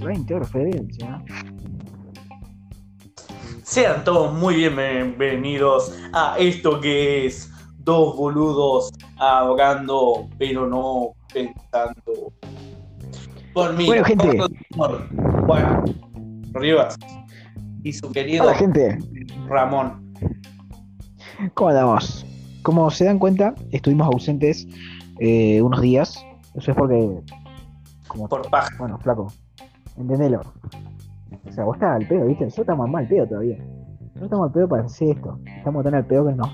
La interferencia. Sean todos muy bienvenidos a esto que es dos boludos ahogando, pero no pensando. Por mí. Bueno, gente. Bueno, Rivas y su querido Hola, gente. Ramón. ¿Cómo andamos? Como se dan cuenta, estuvimos ausentes eh, unos días. Eso es porque. Como, Por paja. bueno, flaco. Entendelo. O sea, vos estás al pedo, ¿viste? Nosotros estamos mal pedo todavía. Nosotros estamos al pedo para hacer esto. Estamos tan al pedo que nos,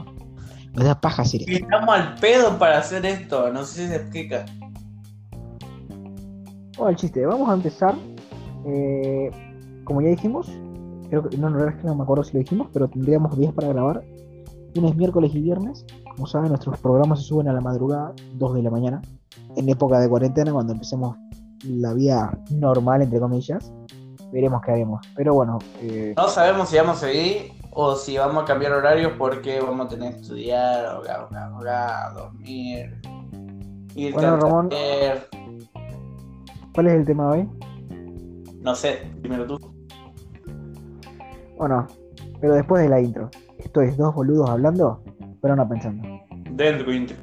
nos da paja hacer esto. Estamos al pedo para hacer esto, no sé si se explica. Bueno, el chiste, vamos a empezar. eh, como ya dijimos, creo que no, no, es que no me acuerdo si lo dijimos, pero tendríamos días para grabar. Lunes, miércoles y viernes. Como saben, nuestros programas se suben a la madrugada, 2 de la mañana, en época de cuarentena, cuando empecemos la vida normal, entre comillas. Veremos qué haremos. Pero bueno, eh, No sabemos si vamos a seguir o si vamos a cambiar horarios porque vamos a tener que estudiar, ahogar, ahogar, ahogar, dormir. Ir Bueno, Ramón. ¿cuál es el tema de hoy? No sé, primero tú. O no, pero después de la intro. Esto es dos boludos hablando, pero no pensando. Dentro intro.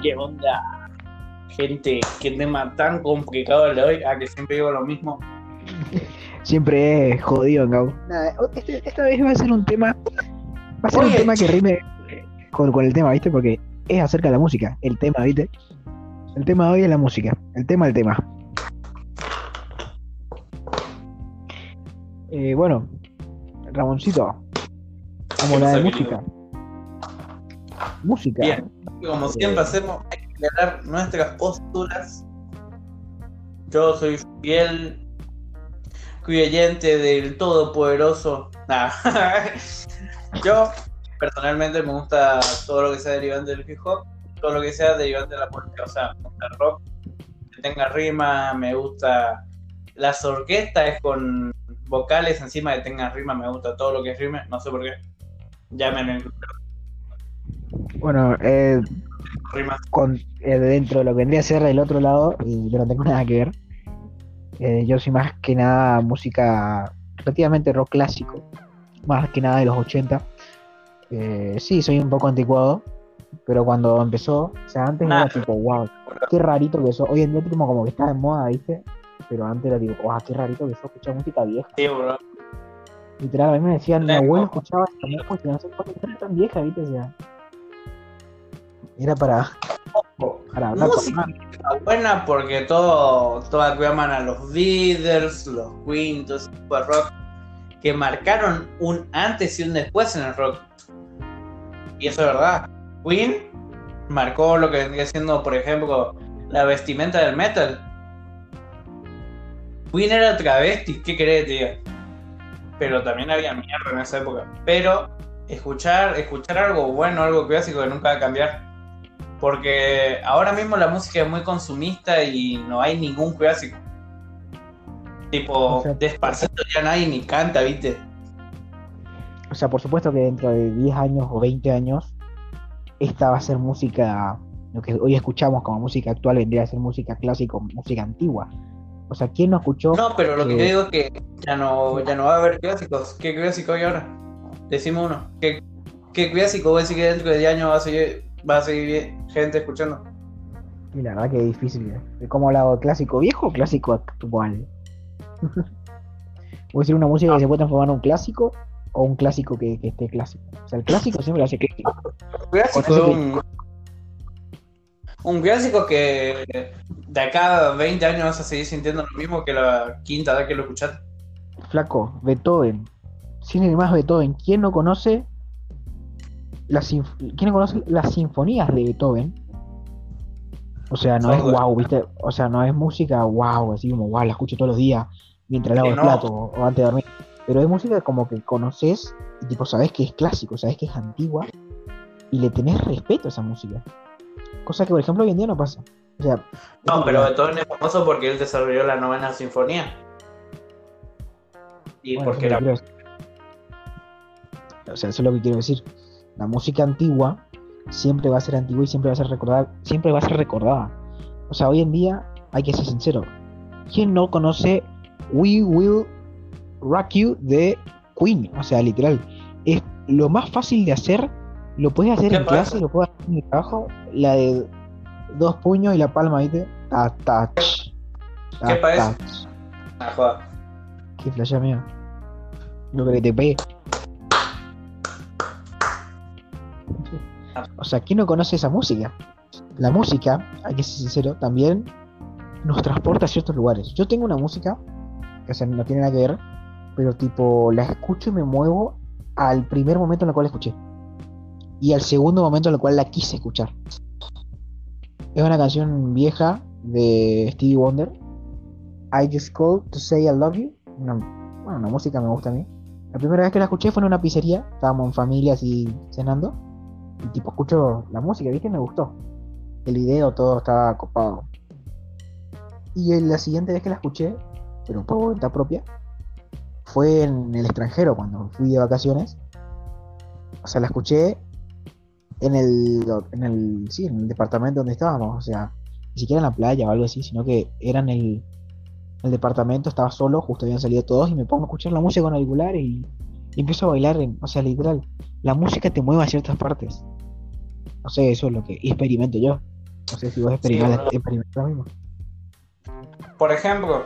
¿Qué onda? Gente, qué tema tan complicado el de hoy, a que siempre digo lo mismo. Siempre es jodido. Nada, este- esta vez va a ser un tema. Va a ser un tema que rime con, con el tema, ¿viste? Porque es acerca de la música. El tema, ¿viste? El tema de hoy es la música. El tema del tema. Eh, bueno, Ramoncito. Vamos a hablar de música. Música. Bien. Como siempre hacemos, hay que aclarar nuestras posturas. Yo soy fiel creyente del Todopoderoso. Nah. Yo personalmente me gusta todo lo que sea derivante del hip hop, todo lo que sea derivante de la música, o sea, me gusta el rock, que tenga rima, me gusta las orquestas con vocales encima que tengan rima, me gusta todo lo que es rima, no sé por qué. Llámenme Bueno, eh, rimas. con, eh, dentro de lo que vendría a ser del otro lado, y yo no tengo nada que ver. Eh, yo soy más que nada música relativamente rock clásico, más que nada de los 80. Eh, sí, soy un poco anticuado, pero cuando empezó, o sea, antes Nah. era tipo, wow, qué rarito que eso. Hoy en día como, como que está de moda, ¿viste? Pero antes era tipo, wow, qué rarito que eso escucha música vieja. Sí, bro. Literal, a mí me decían, mi abuelo escuchaba esta música, no sé por qué era tan vieja, ¿viste? O sea, era para, para hablar con Música buena porque todo, todas llaman a los Beatles, los Queen, todo ese tipo de rock, que marcaron un antes y un después en el rock. Y eso es verdad. Queen marcó lo que vendría siendo, por ejemplo, la vestimenta del metal. Queen era travesti, ¿qué querés que te diga? Pero también había mierda en esa época. Pero escuchar, escuchar algo bueno, algo clásico que nunca va a cambiar. Porque ahora mismo la música es muy consumista y no hay ningún clásico. Tipo, O sea, despacito ya nadie ni canta, ¿viste? O sea, por supuesto que dentro de 10 años o 20 años, esta va a ser música, lo que hoy escuchamos como música actual vendría a ser música clásica o música antigua. O sea, ¿quién no escuchó? No, pero lo que Eh, yo digo es que ya no, ya no va a haber clásicos. ¿Qué clásico hay ahora? Decime uno. ¿Qué, qué clásico voy a decir que dentro de 10 años va a seguir, va a seguir gente escuchando? Y la verdad que es difícil. ¿eh? ¿Cómo hablado clásico viejo o clásico actual? Voy a decir una música que se puede transformar en un clásico o un clásico que, que esté clásico. O sea, el clásico siempre lo hace clásico. Un clásico es un, un clásico que de acá a 20 años vas a seguir sintiendo lo mismo que la quinta vez que lo escuchaste. Flaco, Beethoven. Sin más Beethoven. ¿Quién no conoce las ¿Quién no conoce las sinfonías de Beethoven? O sea, no es wow, ¿viste? O sea, no es música wow, así como wow, la escucho todos los días mientras lavo el no. plato o, o antes de dormir. Pero es música como que conoces y tipo sabes que es clásico, sabes que es antigua y le tenés respeto a esa música. Cosa que por ejemplo hoy en día no pasa. O sea, No, pero Beethoven es famoso porque él desarrolló la novena sinfonía. Y bueno, porque era. O sea, eso es lo que quiero decir. La música antigua siempre va a ser antigua y siempre va a ser recordada, siempre va a ser recordada. O sea, hoy en día hay que ser sincero. ¿Quién no conoce We Will Rock You de Queen? O sea, literal. Es lo más fácil de hacer. Lo puedes hacer ¿Qué en pasa? clase, lo puedes hacer en el trabajo. La de dos puños y la palma, ¿viste? Ta, ta, ch. Ta, ¿Qué parece? Ah, joda. Qué flash mío. Lo que te pegue. O sea, ¿quién no conoce esa música? La música, hay que ser sincero, también nos transporta a ciertos lugares. Yo tengo una música, que o sea, no tiene nada que ver, pero tipo, la escucho y me muevo al primer momento en el cual la escuché. Y al segundo momento en el cual la quise escuchar. Es una canción vieja de Stevie Wonder. I Just Called to Say I Love You. Una, bueno, una música me gusta a mí. La primera vez que la escuché fue en una pizzería. Estábamos en familia así cenando. Y tipo escucho la música, ¿viste? Me gustó. El video, todo estaba copado. Y la siguiente vez que la escuché, pero por voluntad propia, fue en el extranjero, cuando fui de vacaciones. O sea, la escuché en el, en el, sí, en el departamento donde estábamos. O sea, ni siquiera en la playa o algo así, sino que era en el, el departamento, estaba solo, justo habían salido todos y me pongo a escuchar la música con auricular y, y empiezo a bailar, en- o sea, literal, la música te mueve a ciertas partes. No sé, eso es lo que experimento yo. No sé si vos experimentas bro. experimentas lo mismo. Por ejemplo,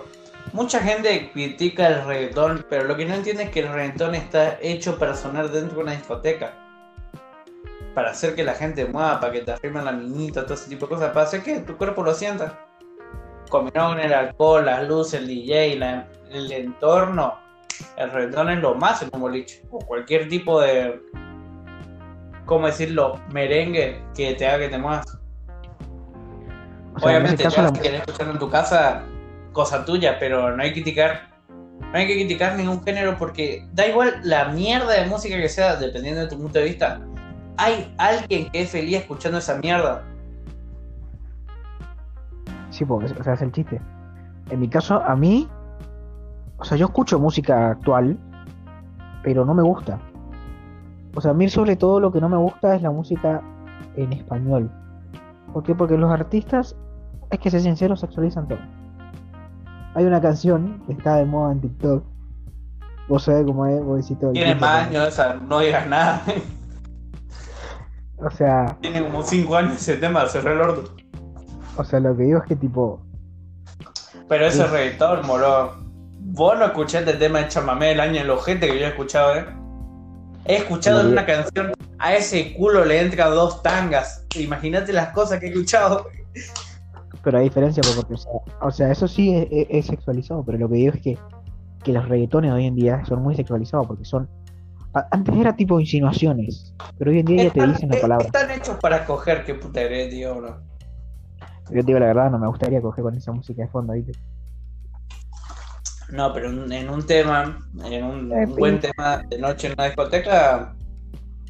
mucha gente critica el reggaetón, pero lo que no entiende es que el reggaetón está hecho para sonar dentro de una discoteca. Para hacer que la gente mueva, para que te arrimen la minita, todo ese tipo de cosas, para hacer que tu cuerpo lo sienta. Combinado con el alcohol, las luces, el DJ, la- el entorno, el reggaetón es lo más en un boliche. O cualquier tipo de, ¿cómo decirlo? Merengue que te haga que te muevas. O sea, Obviamente, ya si querés escucharlo en tu casa, cosa tuya, pero no hay que criticar. No hay que criticar ningún género porque da igual la mierda de música que sea, dependiendo de tu punto de vista. Hay alguien que es feliz escuchando esa mierda. Sí, porque o sea, es el chiste. En mi caso, a mí, o sea, yo escucho música actual, pero no me gusta. O sea, a mí sobre todo lo que no me gusta es la música en español. ¿Por qué? Porque los artistas, es que ser sincero, sexualizan todo. Hay una canción que está de moda en TikTok. Vos sabés cómo es, vos decís todo el Tiene tiempo, más años, esa, no digas nada. O sea, Tiene como 5 años ese tema, cerré el orto. o sea, lo que digo es que tipo, Pero ese reggaetón, moro. Vos no escuchaste el tema de chamamé del año el ojete que yo he escuchado, eh. He escuchado en una canción, a ese culo le entran dos tangas. Imagínate las cosas que he escuchado. pero hay diferencia pues, porque, o sea, o sea, eso sí es, es- es sexualizado, pero lo que digo es que, que los reggaetones de hoy en día son muy sexualizados porque son, antes era tipo insinuaciones, pero hoy en día ya te dicen la palabra. están hechos para coger, qué puta eres, tío, bro. Yo te digo la verdad, no me gustaría coger con esa música de fondo, ¿viste? No, pero en, un tema, en un, Eh, un buen tema de noche en una discoteca,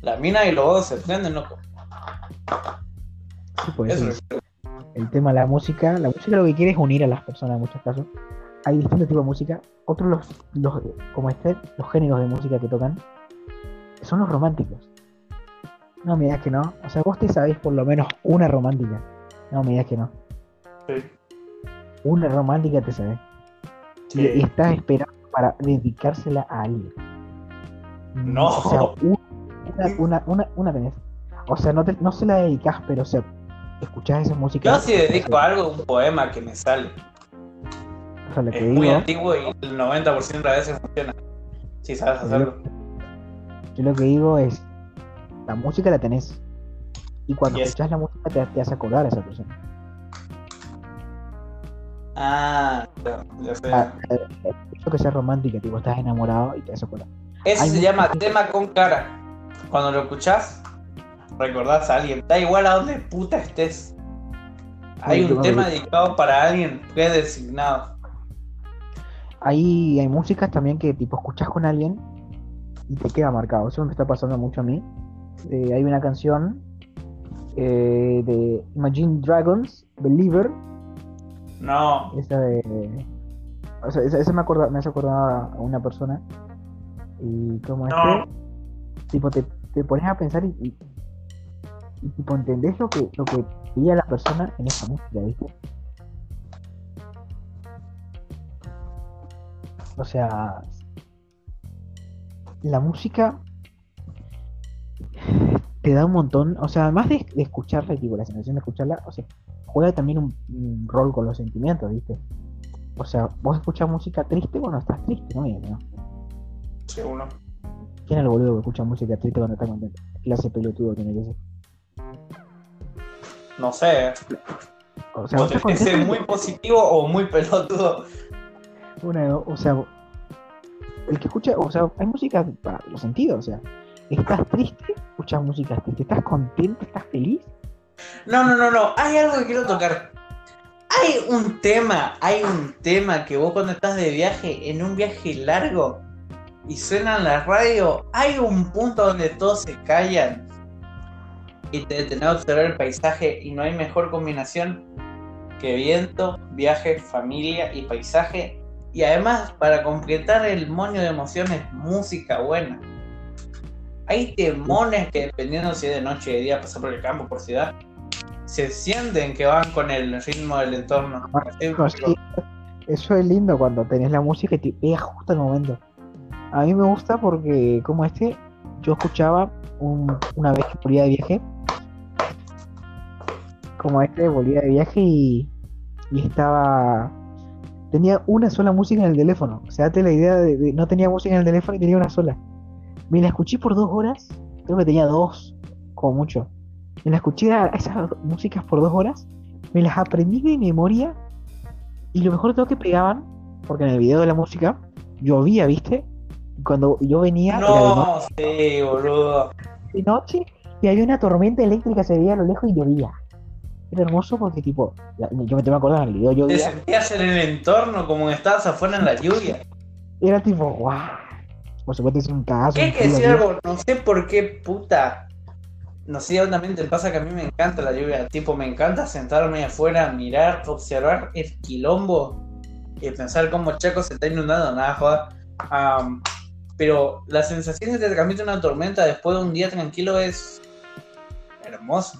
la mina y los dos se prenden, loco. Sí, pues, Eso sí. es. el tema de la música, la música lo que quiere es unir a las personas en muchos casos. Hay distintos tipos de música. Otros, los, los, como este, los géneros de música que tocan, son los románticos. No me digas que no. O sea, vos te sabés por lo menos una romántica. No me digas que no. Sí. Una romántica te sabés. Sí. y estás esperando para dedicársela a alguien. No. O sea, un- una, una, una, una tenés. O sea, no, te- no se la dedicás, pero o sea, escuchás esa música. Yo si dedico algo, un poema que me sale. O sea, lo que Es muy antiguo y el 90% de las veces funciona. Si sabes hacerlo. Yo lo que digo es, la música la tenés. Y cuando Yes. escuchás la música te, te hace acordar a esa persona. Ah, ya, sé. Ah, eh, Eso que sea romántica, tipo, estás enamorado y te hace acordar. Ese hay se llama tema con cara. Cuando lo escuchás, recordás a alguien. Da igual a donde puta estés. Hay Sí, un tema dedicado para alguien predesignado. Ahí hay músicas también que tipo escuchás con alguien y te queda marcado. Eso me está pasando mucho a mí. Eh, hay una canción eh, de Imagine Dragons, Believer, No, esa de... O sea, esa, esa me, acorda, me hace acordar a una persona. Y como No. este... tipo, te, te pones a pensar y, y, y, tipo, entendés lo que, lo que veía la persona en esa música, ¿viste? O sea, la música te da un montón, o sea, además de, de escucharla, tipo, la sensación de escucharla, o sea, juega también un, un rol con los sentimientos, ¿viste? O sea, vos escuchas música triste cuando estás triste, ¿no? ¿no? Sí, uno. ¿Quién es el boludo que escucha música triste cuando está contento? ¿Qué clase pelotudo tiene que ser? No sé. O sea, ¿Vos vos estás tenés que ser muy positivo o muy pelotudo? una- o sea, el que escucha, o sea, hay música para los sentidos, o sea, estás triste, escuchas música triste, estás contento, estás feliz, No, no, no, no. Hay algo que quiero tocar. Hay un tema, hay un tema que vos cuando estás de viaje, en un viaje largo, y suena en la radio, hay un punto donde todos se callan y te detenés a observar el paisaje y no hay mejor combinación que viento, viaje, familia y paisaje. Y además, para completar el moño de emociones, música buena. Hay temones que dependiendo si es de noche o de día, pasar por el campo, por ciudad, se sienten que van con el ritmo del entorno. No, sí, eso es lindo cuando tenés la música y te pega justo al momento. A mí me gusta porque, como este, yo escuchaba un- una vez que volvía de viaje, como este, volvía de viaje y, y estaba. Tenía una sola música en el teléfono. O sea, date la idea de, de- no tenía música en el teléfono y tenía una sola. Me la escuché por dos horas, creo que tenía dos, como mucho. Me la escuché a esas músicas por dos horas, me las aprendí de memoria y lo mejor de todo que pegaban, porque en el video de la música llovía, ¿viste? Y cuando yo venía era de, no- No, sí, boludo. de noche y había una tormenta eléctrica, se veía a lo lejos y llovía. Era hermoso porque, tipo, yo me tengo que acordar, en el video Te llovía, sentías en el entorno como estabas afuera en la lluvia. era tipo, guau. Por supuesto, es un cagazo. ¿Qué hay que decir algo? No sé por qué puta. No sé, también te pasa que a mí me encanta la lluvia. Tipo, me encanta sentarme afuera, mirar, observar el quilombo y pensar cómo Chaco se está inundando. Nada, joda. Am, pero la sensación que te transmite una tormenta después de un día tranquilo es hermoso.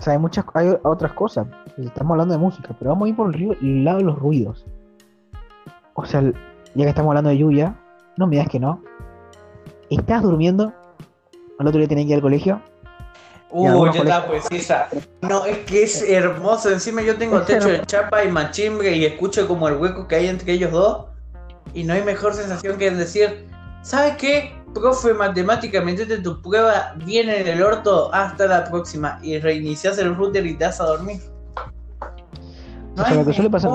O sea, hay muchas, hay otras cosas. Estamos hablando de música, pero vamos a ir por el, río- el lado de los ruidos. O sea, ya que estamos hablando de lluvia, no me digas que no. Estás durmiendo, al otro día tenés que ir al colegio. Algunos yo estaba precisa. No, es que es hermoso. Encima yo tengo techo de chapa y machimbre y escucho como el hueco que hay entre ellos dos. Y no hay mejor sensación que decir, ¿sabes qué? Profe, matemáticamente tu prueba viene en el orto hasta la próxima. Y reinicias el router y te vas a dormir. No O sea, lo que suele pasar-.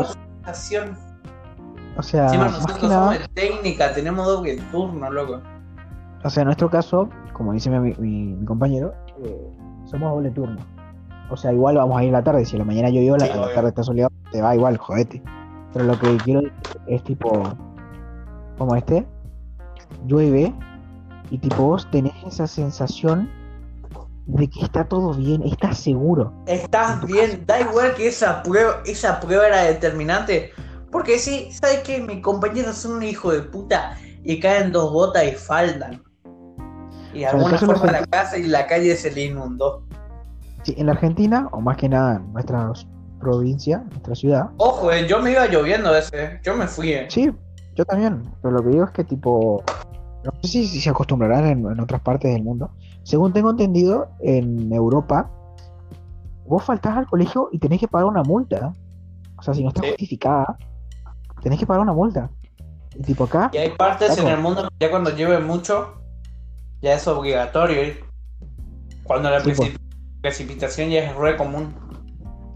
O sea, Encima nosotros que nada, somos de técnica, tenemos doble turno, loco. o sea, en nuestro caso, como dice mi, mi- mi compañero, eh, somos doble turno. O sea, igual vamos a ir a la tarde. Si a la mañana llovió, la, Sí, la tarde está soleado, te va igual, jodete. Pero lo que quiero es tipo, como este, llueve y tipo vos tenés esa sensación de que está todo bien, estás seguro. Estás bien, da igual que esa prueba, esa prueba era determinante. Porque sí, ¿sabes qué? Mis compañeros son un hijo de puta y caen dos botas y faltan. Y de alguna forma la casa y la calle se le inundó. Sí, en la Argentina, o más que nada en nuestra provincia, nuestra ciudad, Ojo, eh, yo me iba lloviendo ese, yo me fui. eh. Sí, yo también, pero lo que digo es que tipo, no sé si, si se acostumbrarán en, en otras partes del mundo. Según tengo entendido, en Europa, vos faltás al colegio y tenés que pagar una multa. O sea, si no está Sí. justificada, tenés que pagar una multa. Y tipo acá, Y hay partes en el mundo que ya cuando llueve mucho, ya es obligatorio ir. Cuando la Sí, pues. preci- precipitación ya es re común.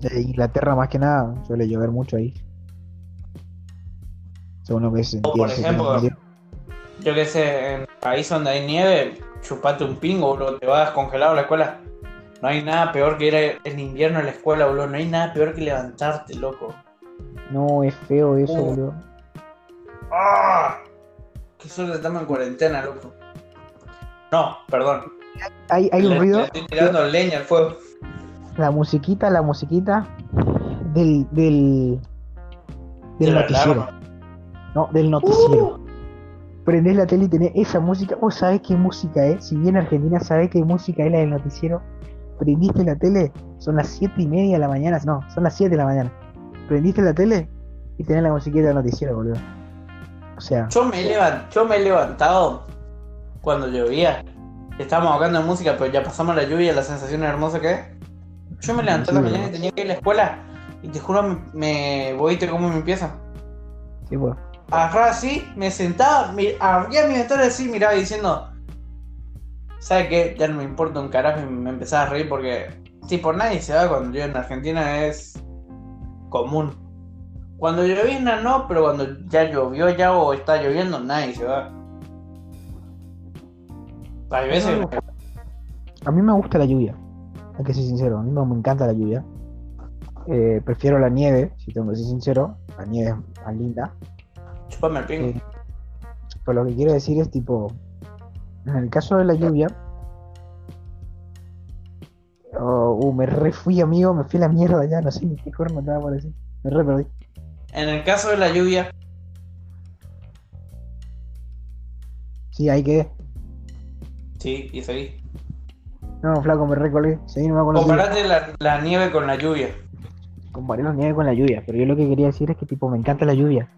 de Inglaterra más que nada, suele llover mucho ahí. Según lo que se O, por entiende, tengo ejemplo. Yo que sé, en países donde hay nieve, chupate un pingo, bro, te vas congelado a la escuela. No hay nada peor que ir en invierno a la escuela, bro. No hay nada peor que levantarte, loco. No, es feo eso, Uh. boludo. ¡Ah! Qué suerte estamos en cuarentena, loco. No, perdón. Hay, hay un le ruido, estoy tirando leña al fuego. la musiquita, la musiquita del, del, del De noticiero. No, del noticiero. Prendés la tele y tenés esa música. ¿Vos sabés qué música es? Si bien Argentina sabe qué música es la del noticiero, prendiste la tele, son las 7 y media de la mañana, no, son las 7 de la mañana. Prendiste la tele y tenés la musiquita del noticiero, boludo. O sea, Yo me, he levan- yo me he levantado cuando llovía. Estábamos hablando de música, pero ya pasamos la lluvia, la sensación hermosa que es. Yo me levanté la mañana y tenía que ir a la escuela. Y te juro, me, voy y te cómo me empieza. sí, pues. Agarraba así, me sentaba, abría mi ventana así, miraba diciendo, ¿sabe qué? Ya no me importa un carajo y me empezaba a reír porque, tipo, nadie se va cuando yo en Argentina es común. Cuando llovizna no, pero cuando ya llovió ya o está lloviendo, nadie se va. Hay veces, A mí me gusta la lluvia, hay que ser sincero, a mí me, me encanta la lluvia. Eh, prefiero la nieve, si tengo que ser sincero, la nieve es más linda. Chupame el pingo. Pero lo que quiero decir es tipo, en el caso de la lluvia, oh, uh, me re fui amigo, me fui a la mierda ya, no sé ni qué corno estaba por decir, me re perdí. En el caso de la lluvia, Sí, ahí quedé. sí, y seguí. No, flaco, me recolé, seguí nomás con. Comparate la, la nieve con la lluvia. Comparé la nieve con la lluvia, pero yo lo que quería decir es que tipo me encanta la lluvia.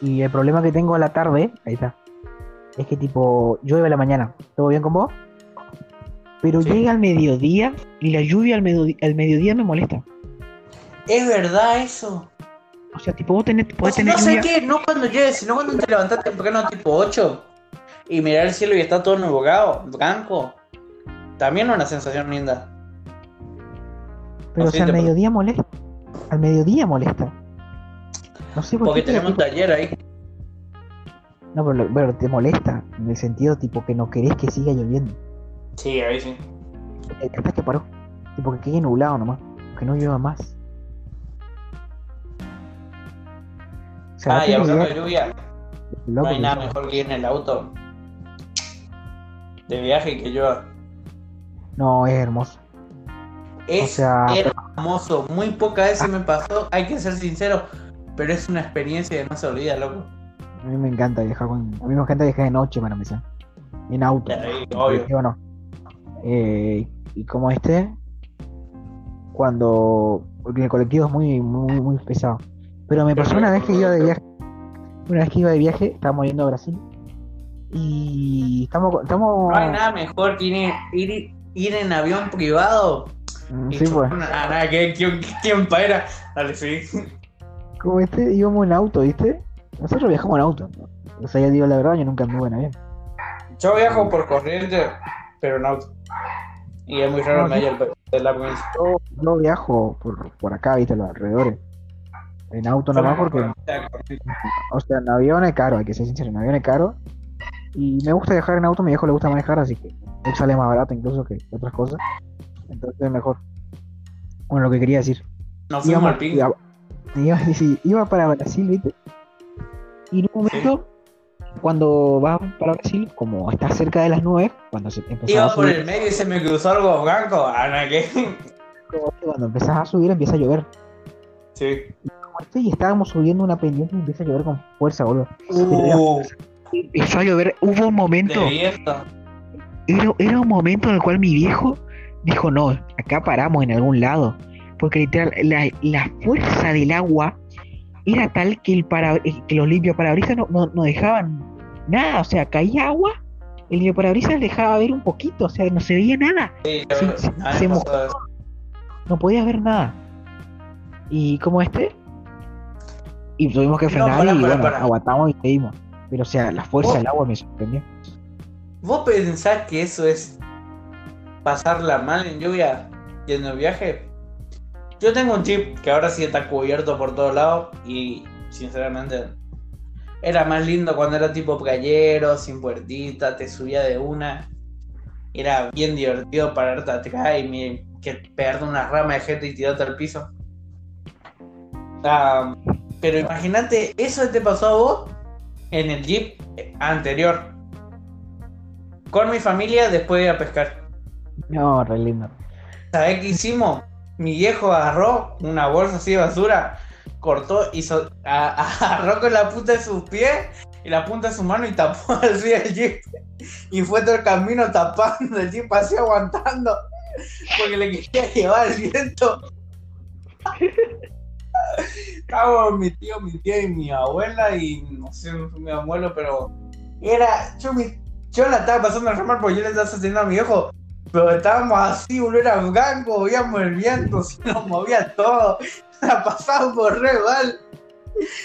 Y el problema que tengo a la tarde, ahí está, es que tipo llueve a la mañana. ¿Todo bien con vos? Pero Sí. llega al mediodía y la lluvia al, mediodía, al mediodía me molesta. Es verdad eso. O sea, tipo vos tenés, podés Pues tener no sé lluvia. qué, no cuando llueve, sino cuando te levantas temprano tipo 8 y mirar el cielo y está todo nublado, blanco. También una sensación linda. Pero o Así sea, al mediodía molesta. Al mediodía molesta. No sé por Porque qué. tenemos un taller ahí. No, pero, te molesta. En el sentido tipo que no querés que siga lloviendo. Sí, ahí sí. Eh, Capaz que paró. Tipo que quede nublado nomás. Que no llueva más. O sea, Ah, y hablando de lluvia, no hay nada mejor que ir en el auto de viaje que llueva. No, es hermoso. Es sea, hermoso, muy pocas veces me pasó, hay que ser sincero, pero es una experiencia que no se olvida, loco. A mí me encanta viajar con. A mí me encanta viajar de noche para empezar. En auto. En obvio. no. Eh, y como este, cuando. Porque el colectivo es muy, muy, muy pesado. Pero me pasó una vez que iba de viaje. Una vez que iba de viaje, estábamos yendo a Brasil. Y estamos. estamos No hay nada mejor que ir, ir, ir en avión privado. Mm, Sí, pues. una- nada, ¿qué, qué, qué tiempo era? Dale, sí. Como este, íbamos en auto, ¿viste? Nosotros viajamos en auto. O sea, ya digo la verdad, yo nunca anduve en avión. Yo viajo por corriente, pero en auto. Y es muy raro No, medio del- de la. Yo, yo viajo por, por acá, ¿viste? Los alrededores. En auto nomás porque. O sea, en avión es caro, hay que ser sincero, en avión es caro. Y me gusta viajar en auto, a mi viejo le gusta manejar, así que sale más barato incluso que otras cosas. Entonces es mejor. Bueno, lo que quería decir. Nos fuimos al. Iba, sí, iba para Brasil, ¿viste? Y en un momento, cuando vas para Brasil, como está cerca de las nubes, cuando se empezaba a Iba por subir, el medio y se me cruzó algo blanco. Cuando empezás a subir empieza a llover. Sí. Y estábamos subiendo una pendiente y empieza a llover con fuerza, boludo. Uh, Empezó a llover, hubo un momento. era, era un momento en el cual mi viejo dijo, no, acá paramos en algún lado. Porque literal, la, la fuerza del agua era tal que, el para, eh, que los limpiaparabrisas no, no, no dejaban nada. O sea, caía agua, el limpiaparabrisas dejaba ver un poquito, o sea, no se veía nada. Sí, se mojó. pasó eso. No podías ver nada. Y como este, y tuvimos que No, frenar y bueno, aguantamos y seguimos. Pero o sea, la fuerza del agua me sorprendió. ¿Vos pensás que eso es pasarla mal en lluvia yendo de viaje? Yo tengo un chip que ahora sí está cubierto por todos lados y sinceramente era más lindo cuando era tipo playero, sin puertita, te subía de una. Era bien divertido pararte atrás y que pegarte una rama de gente y tirarte al piso. Ah, pero imagínate, eso te pasó a vos en el jeep anterior. Con mi familia después de ir a pescar. No, re lindo. ¿Sabés qué hicimos? Mi viejo agarró una bolsa así de basura, cortó y so- agarró con la punta de sus pies y la punta de su mano y tapó así el jeep. Y fue todo el camino tapando el jeep así aguantando. Porque le quería llevar el viento. Estábamos mi tío, mi tía y mi abuela y no sé, mi abuelo, pero era. Yo, mi, la estaba pasando re mal porque yo le estaba sosteniendo a mi hijo. Pero estábamos así, boludo, era blanco, veíamos el viento, se nos movía todo. La pasamos por re mal.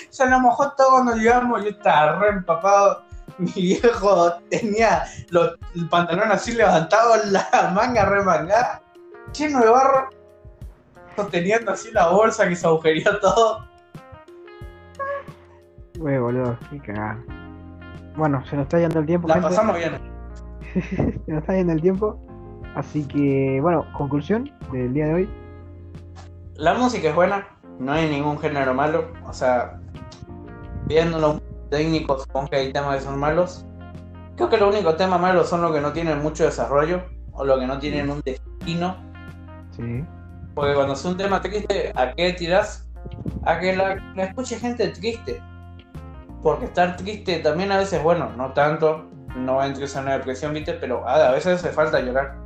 Se nos mojó todo cuando llegamos, yo estaba re empapado. Mi viejo tenía los, el pantalón así levantado, la manga remangada, lleno de barro, sosteniendo así la bolsa que se agujería todo. Güey, boludo, qué cagada. Bueno, se nos está yendo el tiempo. La gente. pasamos bien. se nos está yendo el tiempo. Así que, bueno, conclusión del día de hoy. La música es buena, no hay ningún género malo. O sea, viéndolo técnico, supongo que hay temas que son malos. Creo que los únicos temas malos son los que no tienen mucho desarrollo o los que no tienen un destino. Sí. Porque cuando es un tema triste, ¿a qué tiras? A que la, la escuche gente triste. Porque estar triste también a veces es bueno, no tanto, no entres en una depresión, viste, pero a veces hace falta llorar.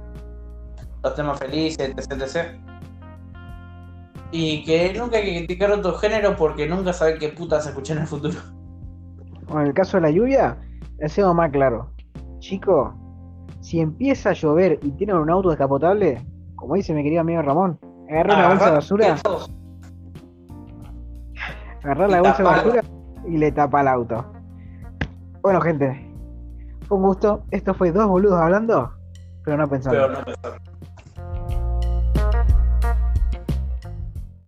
Los temas felices, etc, etc. Y que nunca hay que criticar otro género porque nunca sabe qué puta se escucha en el futuro. Bueno, en el caso de la lluvia, ha sido más claro. Chico, si empieza a llover y tienen un auto descapotable, como dice mi querido amigo Ramón, agarra una bolsa de basura, agarra la bolsa de basura y le tapa el auto. Bueno, gente, fue un gusto. Esto fue dos boludos hablando, pero no pensando. Pero no pensar.